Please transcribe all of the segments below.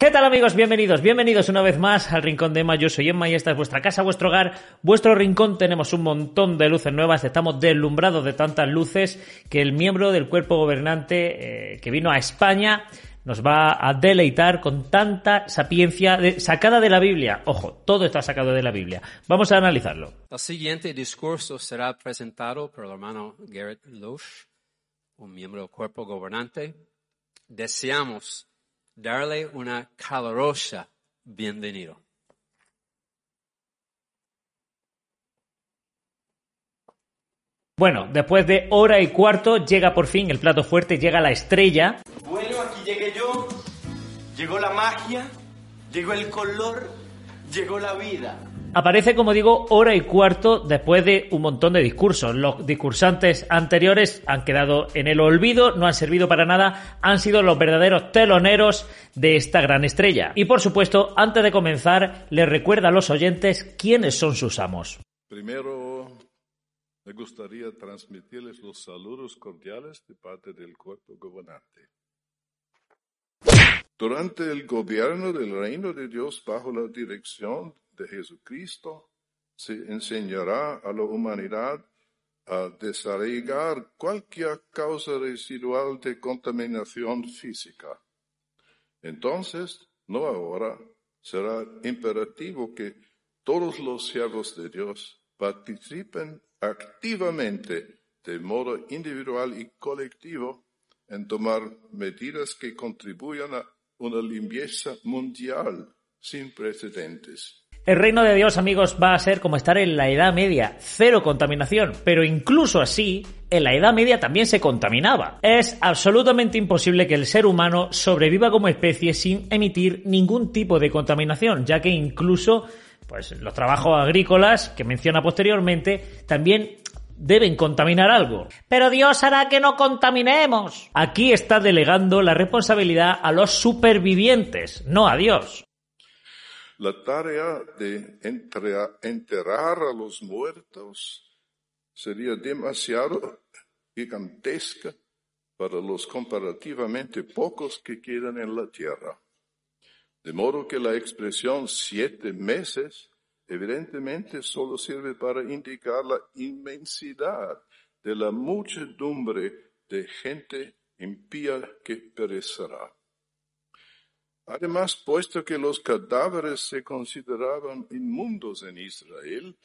¿Qué tal amigos? Bienvenidos, bienvenidos una vez más al Rincón de Emma. Yo soy Emma y esta es vuestra casa, vuestro hogar, vuestro rincón. Tenemos un montón de luces nuevas, estamos deslumbrados de tantas luces que el miembro del cuerpo gobernante eh, que vino a España nos va a deleitar con tanta sapiencia sacada de la Biblia. Ojo, todo está sacado de la Biblia. Vamos a analizarlo. El siguiente discurso será presentado por el hermano Garrett Loesch, un miembro del cuerpo gobernante. Deseamos darle una calurosa bienvenida. Bueno, después de hora y cuarto llega por fin el plato fuerte, llega la estrella. Bueno, aquí llegué yo. Llegó la magia, llegó el color, llegó la vida. Aparece, como digo, hora y cuarto después de un montón de discursos. Los discursantes anteriores han quedado en el olvido, no han servido para nada, han sido los verdaderos teloneros de esta gran estrella. Y por supuesto, antes de comenzar, les recuerda a los oyentes quiénes son sus amos. Primero, me gustaría transmitirles los saludos cordiales de parte del cuerpo gobernante. Durante el gobierno del reino de Dios bajo la dirección de Jesucristo, se enseñará a la humanidad a desarraigar cualquier causa residual de contaminación física. Entonces, no ahora, será imperativo que todos los siervos de Dios participen activamente de modo individual y colectivo en tomar medidas que contribuyan a una limpieza mundial sin precedentes. El reino de Dios, amigos, va a ser como estar en la Edad Media, cero contaminación, pero incluso así, en la Edad Media también se contaminaba. Es absolutamente imposible que el ser humano sobreviva como especie sin emitir ningún tipo de contaminación, ya que incluso pues los trabajos agrícolas que menciona posteriormente también deben contaminar algo. Pero Dios hará que no contaminemos. Aquí está delegando la responsabilidad a los supervivientes, no a Dios. La tarea de enterrar a los muertos sería demasiado gigantesca para los comparativamente pocos que quedan en la tierra. De modo que la expresión siete meses evidentemente solo sirve para indicar la inmensidad de la muchedumbre de gente impía que perecerá. Además, puesto que los cadáveres se consideraban inmundos en Israel,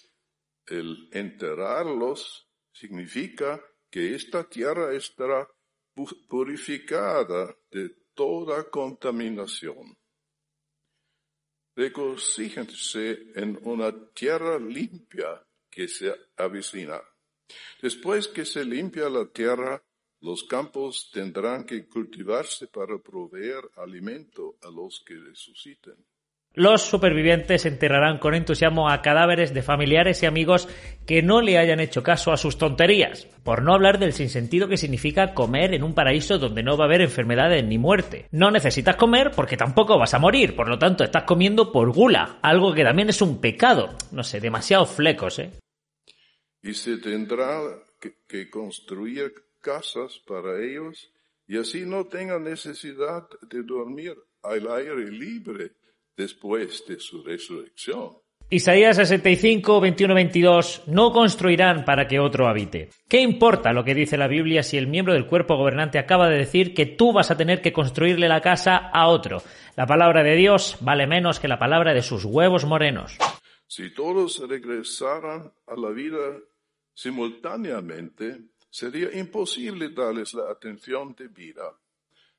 el enterrarlos significa que esta tierra estará purificada de toda contaminación. Regocíjense en una tierra limpia que se avecina. Después que se limpia la tierra, los campos tendrán que cultivarse para proveer alimento a los que resuciten. Los supervivientes enterrarán con entusiasmo a cadáveres de familiares y amigos que no le hayan hecho caso a sus tonterías, por no hablar del sinsentido que significa comer en un paraíso donde no va a haber enfermedades ni muerte. No necesitas comer porque tampoco vas a morir, por lo tanto estás comiendo por gula, algo que también es un pecado. No sé, demasiados flecos, ¿eh? Y se tendrá que, que construir casas para ellos y así no tengan necesidad de dormir al aire libre después de su resurrección. Isaías 65, 21, 22, no construirán para que otro habite. ¿Qué importa lo que dice la Biblia si el miembro del cuerpo gobernante acaba de decir que tú vas a tener que construirle la casa a otro? La palabra de Dios vale menos que la palabra de sus huevos morenos. Si todos regresaran a la vida simultáneamente, sería imposible darles la atención debida.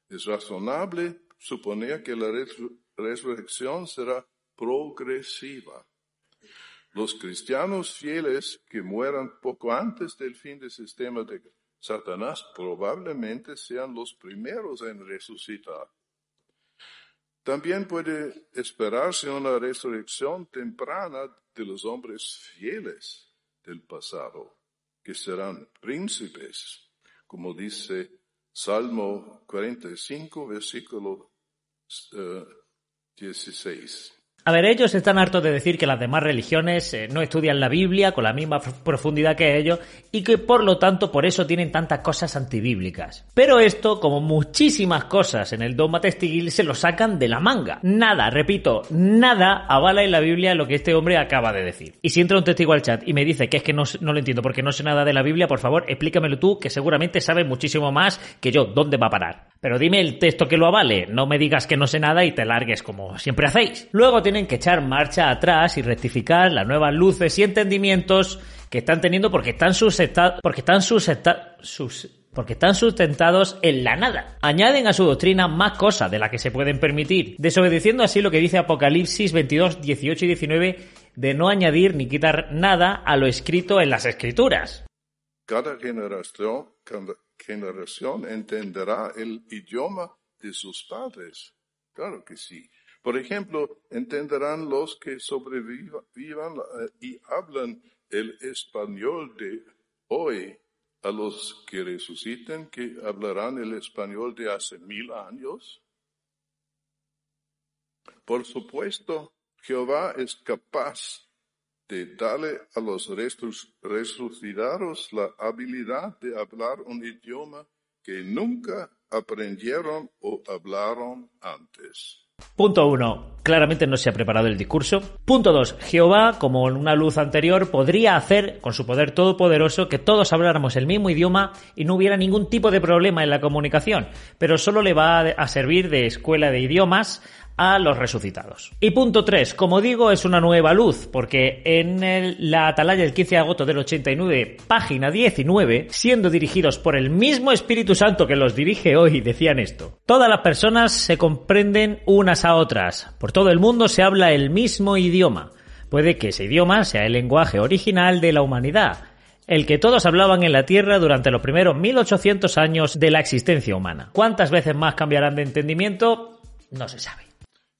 Es razonable suponer que la resurrección será progresiva. Los cristianos fieles que mueran poco antes del fin del sistema de Satanás probablemente sean los primeros en resucitar. También puede esperarse una resurrección temprana de los hombres fieles del pasado, que serán príncipes, como dice Salmo 45, versículo eh, 16. A ver, ellos están hartos de decir que las demás religiones eh, no estudian la Biblia con la misma profundidad que ellos y que por lo tanto por eso tienen tantas cosas antibíblicas. Pero esto, como muchísimas cosas en el dogma testiguil, se lo sacan de la manga. Nada, repito, nada avala en la Biblia lo que este hombre acaba de decir. Y si entra un testigo al chat y me dice que es que no, lo entiendo porque no sé nada de la Biblia, por favor, explícamelo tú, que seguramente sabes muchísimo más que yo. ¿Dónde va a parar? Pero dime el texto que lo avale, no me digas que no sé nada y te largues como siempre hacéis. Luego tienen que echar marcha atrás y rectificar las nuevas luces y entendimientos que están teniendo porque están sustentados, porque están sus, porque están sustentados en la nada. Añaden a su doctrina más cosas de las que se pueden permitir, desobedeciendo así lo que dice Apocalipsis 22, 18 y 19 de no añadir ni quitar nada a lo escrito en las escrituras. Cada generación, cada generación entenderá el idioma de sus padres. Claro que sí. Por ejemplo, entenderán los que sobrevivan eh, y hablan el español de hoy a los que resuciten, que hablarán el español de hace mil años. Por supuesto, Jehová es capaz de darle a los resucitados la habilidad de hablar un idioma que nunca aprendieron o hablaron antes. Punto 1. Claramente no se ha preparado el discurso. Punto 2. Jehová, como en una luz anterior, podría hacer, con su poder todopoderoso, que todos habláramos el mismo idioma y no hubiera ningún tipo de problema en la comunicación, pero solo le va a servir de escuela de idiomas a los resucitados. Y punto 3, como digo, es una nueva luz, porque en la atalaya del 15 de agosto del 89, página 19, siendo dirigidos por el mismo Espíritu Santo que los dirige hoy, decían esto. Todas las personas se comprenden unas a otras. Por todo el mundo se habla el mismo idioma. Puede que ese idioma sea el lenguaje original de la humanidad, el que todos hablaban en la Tierra durante los primeros 1800 años de la existencia humana. ¿Cuántas veces más cambiarán de entendimiento? No se sabe.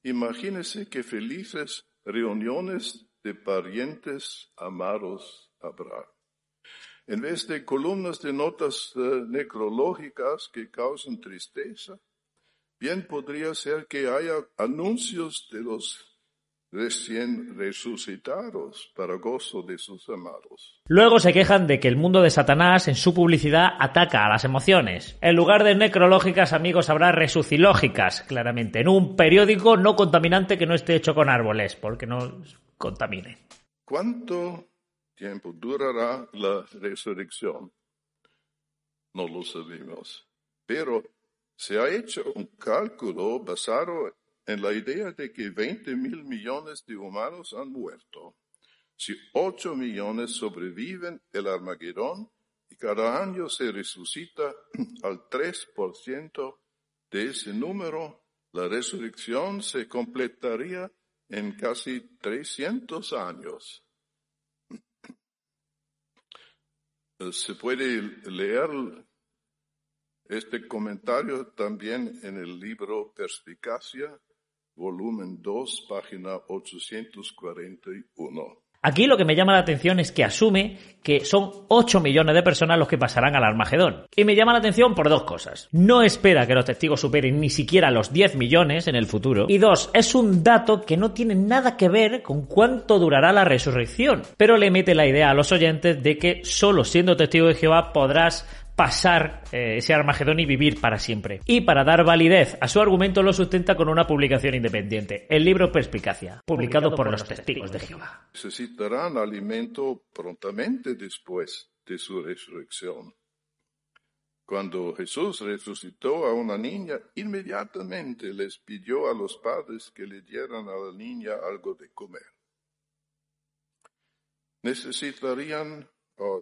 Imagínese qué felices reuniones de parientes amados habrá. En vez de columnas de notas eh, necrológicas que causan tristeza, bien podría ser que haya anuncios de los recién resucitados para gozo de sus amados. Luego se quejan de que el mundo de Satanás en su publicidad ataca a las emociones. En lugar de necrológicas, amigos, habrá resucilógicas, claramente, en un periódico no contaminante que no esté hecho con árboles, porque no contamine. ¿Cuánto tiempo durará la resurrección? No lo sabemos. Pero se ha hecho un cálculo basado en la idea de que 20 mil millones de humanos han muerto. Si 8 millones sobreviven el Armagedón y cada año se resucita al 3% de ese número, la resurrección se completaría en casi 300 años. Se puede leer este comentario también en el libro Perspicacia volumen 2, página 841. Aquí lo que me llama la atención es que asume que son 8 millones de personas los que pasarán al Armagedón. Y me llama la atención por dos cosas. No espera que los testigos superen ni siquiera los 10 millones en el futuro. Y dos, es un dato que no tiene nada que ver con cuánto durará la resurrección. Pero le mete la idea a los oyentes de que solo siendo testigo de Jehová podrás pasar eh, ese Armagedón y vivir para siempre. Y para dar validez a su argumento lo sustenta con una publicación independiente, el libro Perspicacia, publicado, por, los testigos de Jehová. Necesitarán alimento prontamente después de su resurrección. Cuando Jesús resucitó a una niña, inmediatamente les pidió a los padres que le dieran a la niña algo de comer. Necesitarían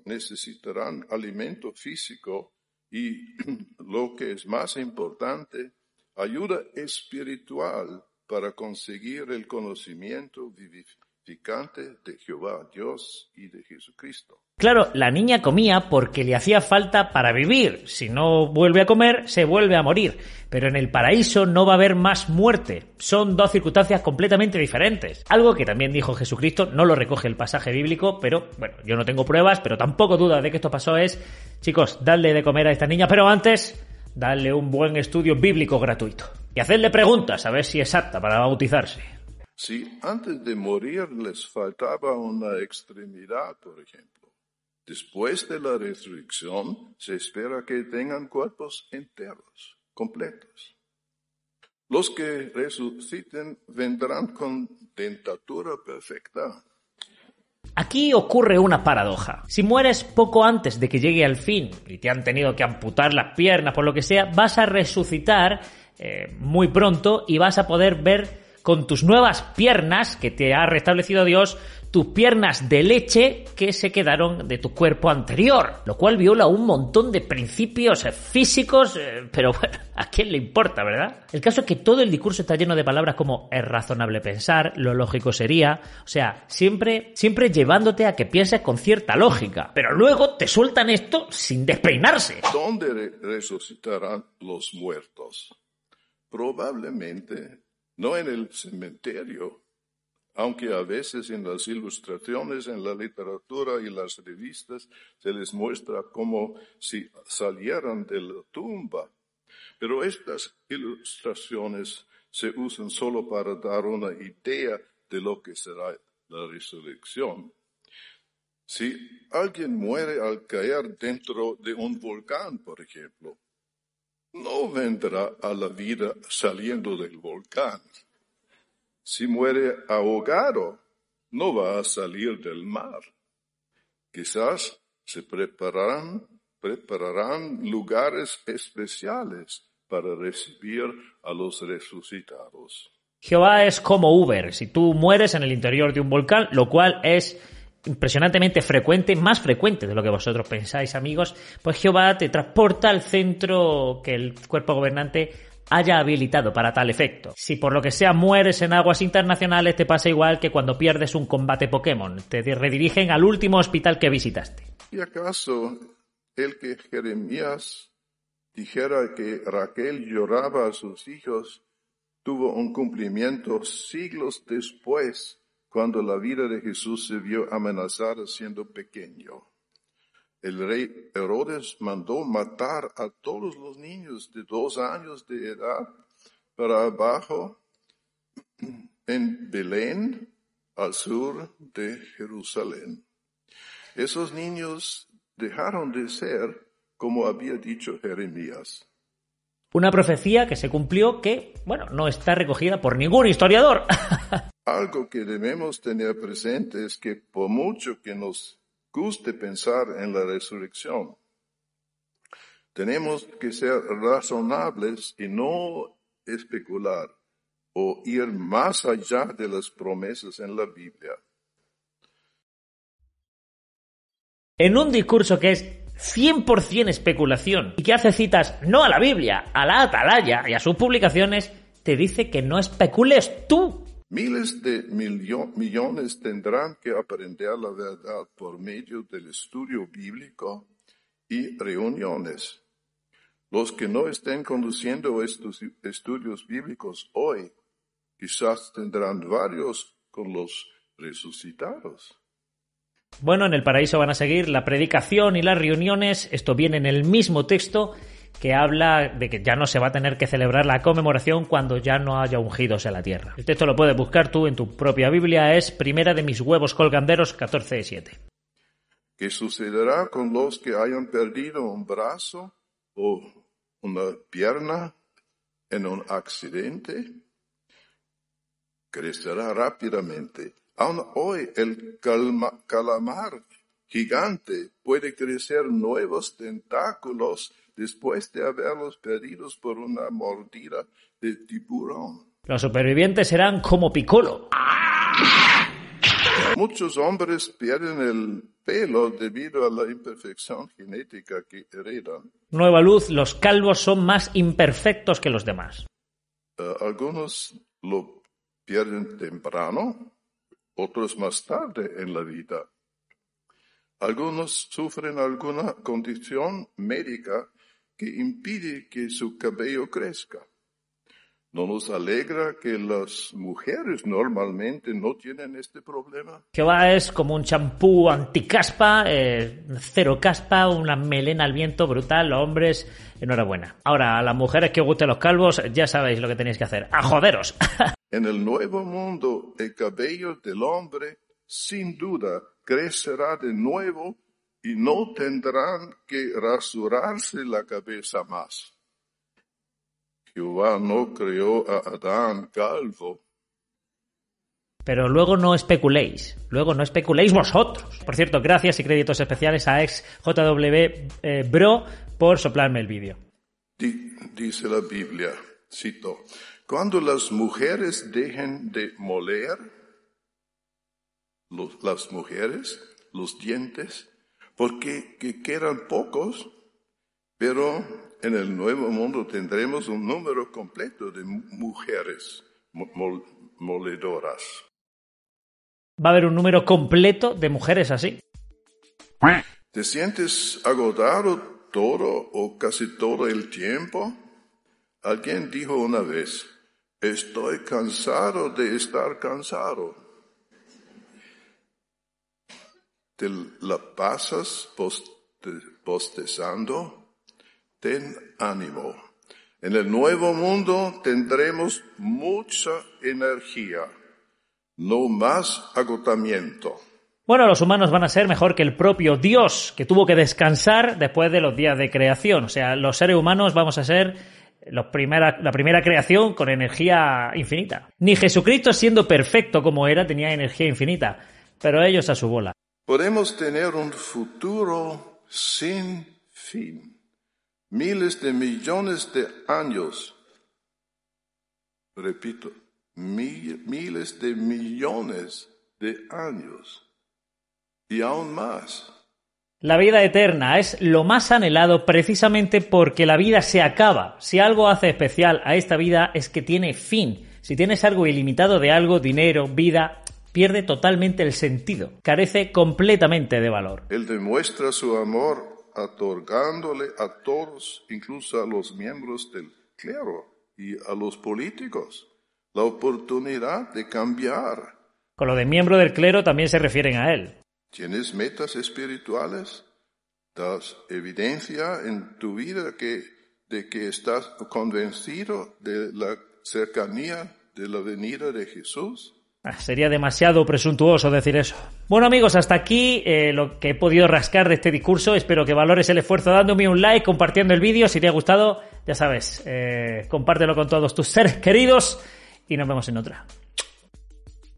necesitarán alimento físico y, lo que es más importante, ayuda espiritual para conseguir el conocimiento vivificante de Jehová Dios y de Jesucristo. Claro, la niña comía porque le hacía falta para vivir. Si no vuelve a comer, se vuelve a morir. Pero en el paraíso no va a haber más muerte. Son dos circunstancias completamente diferentes. Algo que también dijo Jesucristo, no lo recoge el pasaje bíblico, pero bueno, yo no tengo pruebas, pero tampoco duda de que esto pasó es, chicos, dadle de comer a esta niña, pero antes, dadle un buen estudio bíblico gratuito. Y hacerle preguntas a ver si es apta para bautizarse. Si antes de morir les faltaba una extremidad, por ejemplo, después de la resurrección se espera que tengan cuerpos enteros, completos. Los que resuciten vendrán con dentadura perfecta. Aquí ocurre una paradoja. Si mueres poco antes de que llegue al fin y te han tenido que amputar las piernas por lo que sea, vas a resucitar eh, muy pronto y vas a poder ver con tus nuevas piernas que te ha restablecido Dios, tus piernas de leche que se quedaron de tu cuerpo anterior, lo cual viola un montón de principios físicos, eh, pero bueno, ¿a quién le importa, verdad? El caso es que todo el discurso está lleno de palabras como es razonable pensar, lo lógico sería, o sea, siempre, siempre llevándote a que pienses con cierta lógica, pero luego te sueltan esto sin despeinarse. ¿Dónde resucitarán los muertos? Probablemente no en el cementerio, aunque a veces en las ilustraciones, en la literatura y las revistas se les muestra como si salieran de la tumba. Pero estas ilustraciones se usan solo para dar una idea de lo que será la resurrección. Si alguien muere al caer dentro de un volcán, por ejemplo, no vendrá a la vida saliendo del volcán. Si muere ahogado, no va a salir del mar. Quizás se prepararán, prepararán lugares especiales para recibir a los resucitados. Jehová es como Uber. Si tú mueres en el interior de un volcán, lo cual es impresionantemente frecuente, más frecuente de lo que vosotros pensáis, amigos, pues Jehová te transporta al centro que el cuerpo gobernante haya habilitado para tal efecto. Si por lo que sea mueres en aguas internacionales, te pasa igual que cuando pierdes un combate Pokémon, te redirigen al último hospital que visitaste. ¿Y acaso el que Jeremías dijera que Raquel lloraba a sus hijos tuvo un cumplimiento siglos después cuando la vida de Jesús se vio amenazada siendo pequeño. El rey Herodes mandó matar a todos los niños de dos años de edad para abajo en Belén, al sur de Jerusalén. Esos niños dejaron de ser como había dicho Jeremías. Una profecía que se cumplió que, bueno, no está recogida por ningún historiador. Algo que debemos tener presente es que por mucho que nos guste pensar en la resurrección, tenemos que ser razonables y no especular o ir más allá de las promesas en la Biblia. En un discurso que es 100% especulación y que hace citas no a la Biblia, a la atalaya y a sus publicaciones, te dice que no especules tú, Miles de millones tendrán que aprender la verdad por medio del estudio bíblico y reuniones. Los que no estén conduciendo estos estudios bíblicos hoy, quizás tendrán varios con los resucitados. Bueno, en el paraíso van a seguir la predicación y las reuniones. Esto viene en el mismo texto que habla de que ya no se va a tener que celebrar la conmemoración cuando ya no haya ungidos en la tierra. El texto lo puedes buscar tú en tu propia Biblia, es Primera de mis huevos colganderos 14.7. ¿Qué sucederá con los que hayan perdido un brazo o una pierna en un accidente? Crecerá rápidamente. Aún hoy el calamar gigante puede crecer nuevos tentáculos después de haberlos perdidos por una mordida de tiburón. Los supervivientes serán como Piccolo. Muchos hombres pierden el pelo debido a la imperfección genética que heredan. Nueva luz, los calvos son más imperfectos que los demás. Uh, algunos lo pierden temprano, otros más tarde en la vida. Algunos sufren alguna condición médica que impide que su cabello crezca. ¿No nos alegra que las mujeres normalmente no tienen este problema? Que va es como un champú anticaspa, eh, cero caspa, una melena al viento brutal, los hombres, enhorabuena. Ahora, a las mujeres que gusten los calvos, ya sabéis lo que tenéis que hacer. ¡A joderos! en el nuevo mundo, el cabello del hombre, sin duda, crecerá de nuevo y no tendrán que rasurarse la cabeza más. Jehová no creó a Adán calvo. Pero luego no especuléis, luego no especuléis vosotros. Por cierto, gracias y créditos especiales a ex JW eh, Bro por soplarme el vídeo. Dice la Biblia, cito, cuando las mujeres dejen de moler, las mujeres, los dientes, porque que quedan pocos, pero en el nuevo mundo tendremos un número completo de mujeres moledoras. Va a haber un número completo de mujeres así. ¿Te sientes agotado todo o casi todo el tiempo? Alguien dijo una vez, estoy cansado de estar cansado. ¿Te la pasas postezando? ten ánimo. En el nuevo mundo tendremos mucha energía, no más agotamiento. Bueno, los humanos van a ser mejor que el propio Dios, que tuvo que descansar después de los días de creación. O sea, los seres humanos vamos a ser la primera creación con energía infinita. Ni Jesucristo, siendo perfecto como era, tenía energía infinita, pero ellos a su bola. Podemos tener un futuro sin fin miles de millones de años. Repito, miles de millones de años. Y aún más. La vida eterna es lo más anhelado precisamente porque la vida se acaba. Si algo hace especial a esta vida es que tiene fin. Si tienes algo ilimitado de algo, dinero, vida, pierde totalmente el sentido. Carece completamente de valor. Él demuestra su amor otorgándole a todos, incluso a los miembros del clero y a los políticos, la oportunidad de cambiar. Con lo de miembro del clero también se refieren a él. ¿Tienes metas espirituales? ¿Das evidencia en tu vida de que estás convencido de la cercanía de la venida de Jesús? Ah, sería demasiado presuntuoso decir eso. Bueno amigos, hasta aquí eh, lo que he podido rascar de este discurso. Espero que valores el esfuerzo dándome un like, compartiendo el vídeo. Si te ha gustado, ya sabes, eh, compártelo con todos tus seres queridos y nos vemos en otra.